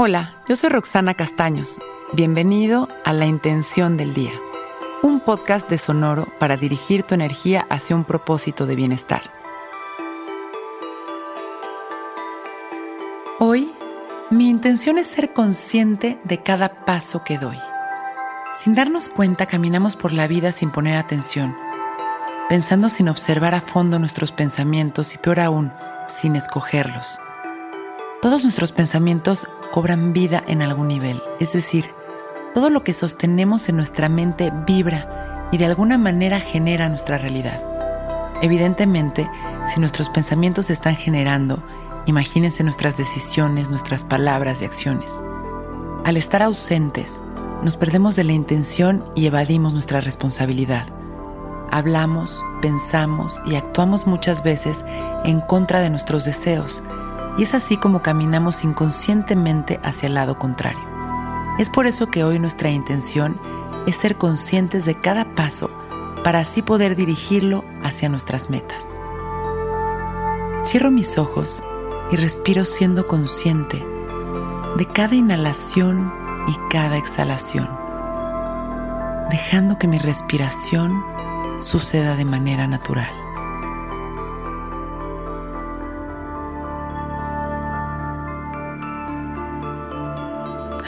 Hola, yo soy Roxana Castaños. Bienvenido a La Intención del Día, un podcast de Sonoro para dirigir tu energía hacia un propósito de bienestar. Hoy, mi intención es ser consciente de cada paso que doy. Sin darnos cuenta, caminamos por la vida sin poner atención, pensando sin observar a fondo nuestros pensamientos y peor aún, sin escogerlos. Todos nuestros pensamientos cobran vida en algún nivel, es decir, todo lo que sostenemos en nuestra mente vibra y de alguna manera genera nuestra realidad. Evidentemente, si nuestros pensamientos se están generando, imagínense nuestras decisiones, nuestras palabras y acciones. Al estar ausentes, nos perdemos de la intención y evadimos nuestra responsabilidad. Hablamos, pensamos y actuamos muchas veces en contra de nuestros deseos, y es así como caminamos inconscientemente hacia el lado contrario. Es por eso que hoy nuestra intención es ser conscientes de cada paso para así poder dirigirlo hacia nuestras metas. Cierro mis ojos y respiro siendo consciente de cada inhalación y cada exhalación, dejando que mi respiración suceda de manera natural.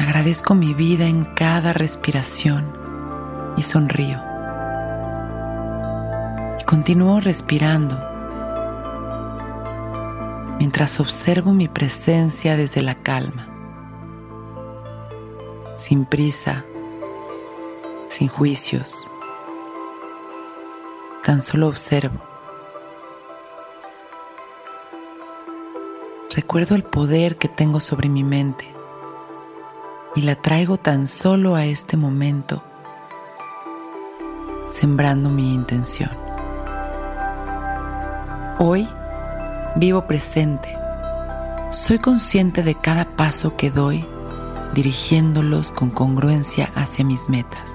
Agradezco mi vida en cada respiración y sonrío. Y continúo respirando mientras observo mi presencia desde la calma, sin prisa, sin juicios. Tan solo observo. Recuerdo el poder que tengo sobre mi mente y la traigo tan solo a este momento, sembrando mi intención. Hoy vivo presente. Soy consciente de cada paso que doy, dirigiéndolos con congruencia hacia mis metas.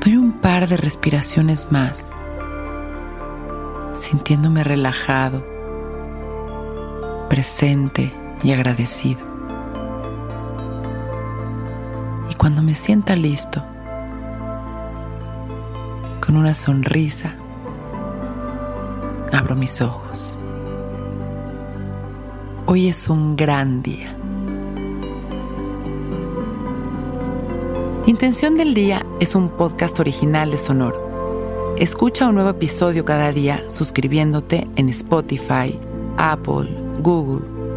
Doy un par de respiraciones más, sintiéndome relajado, presente y agradecido. Y cuando me sienta listo, con una sonrisa, abro mis ojos. Hoy es un gran día. Intención del Día es un podcast original de Sonoro. Escucha un nuevo episodio cada día suscribiéndote en Spotify, Apple, Google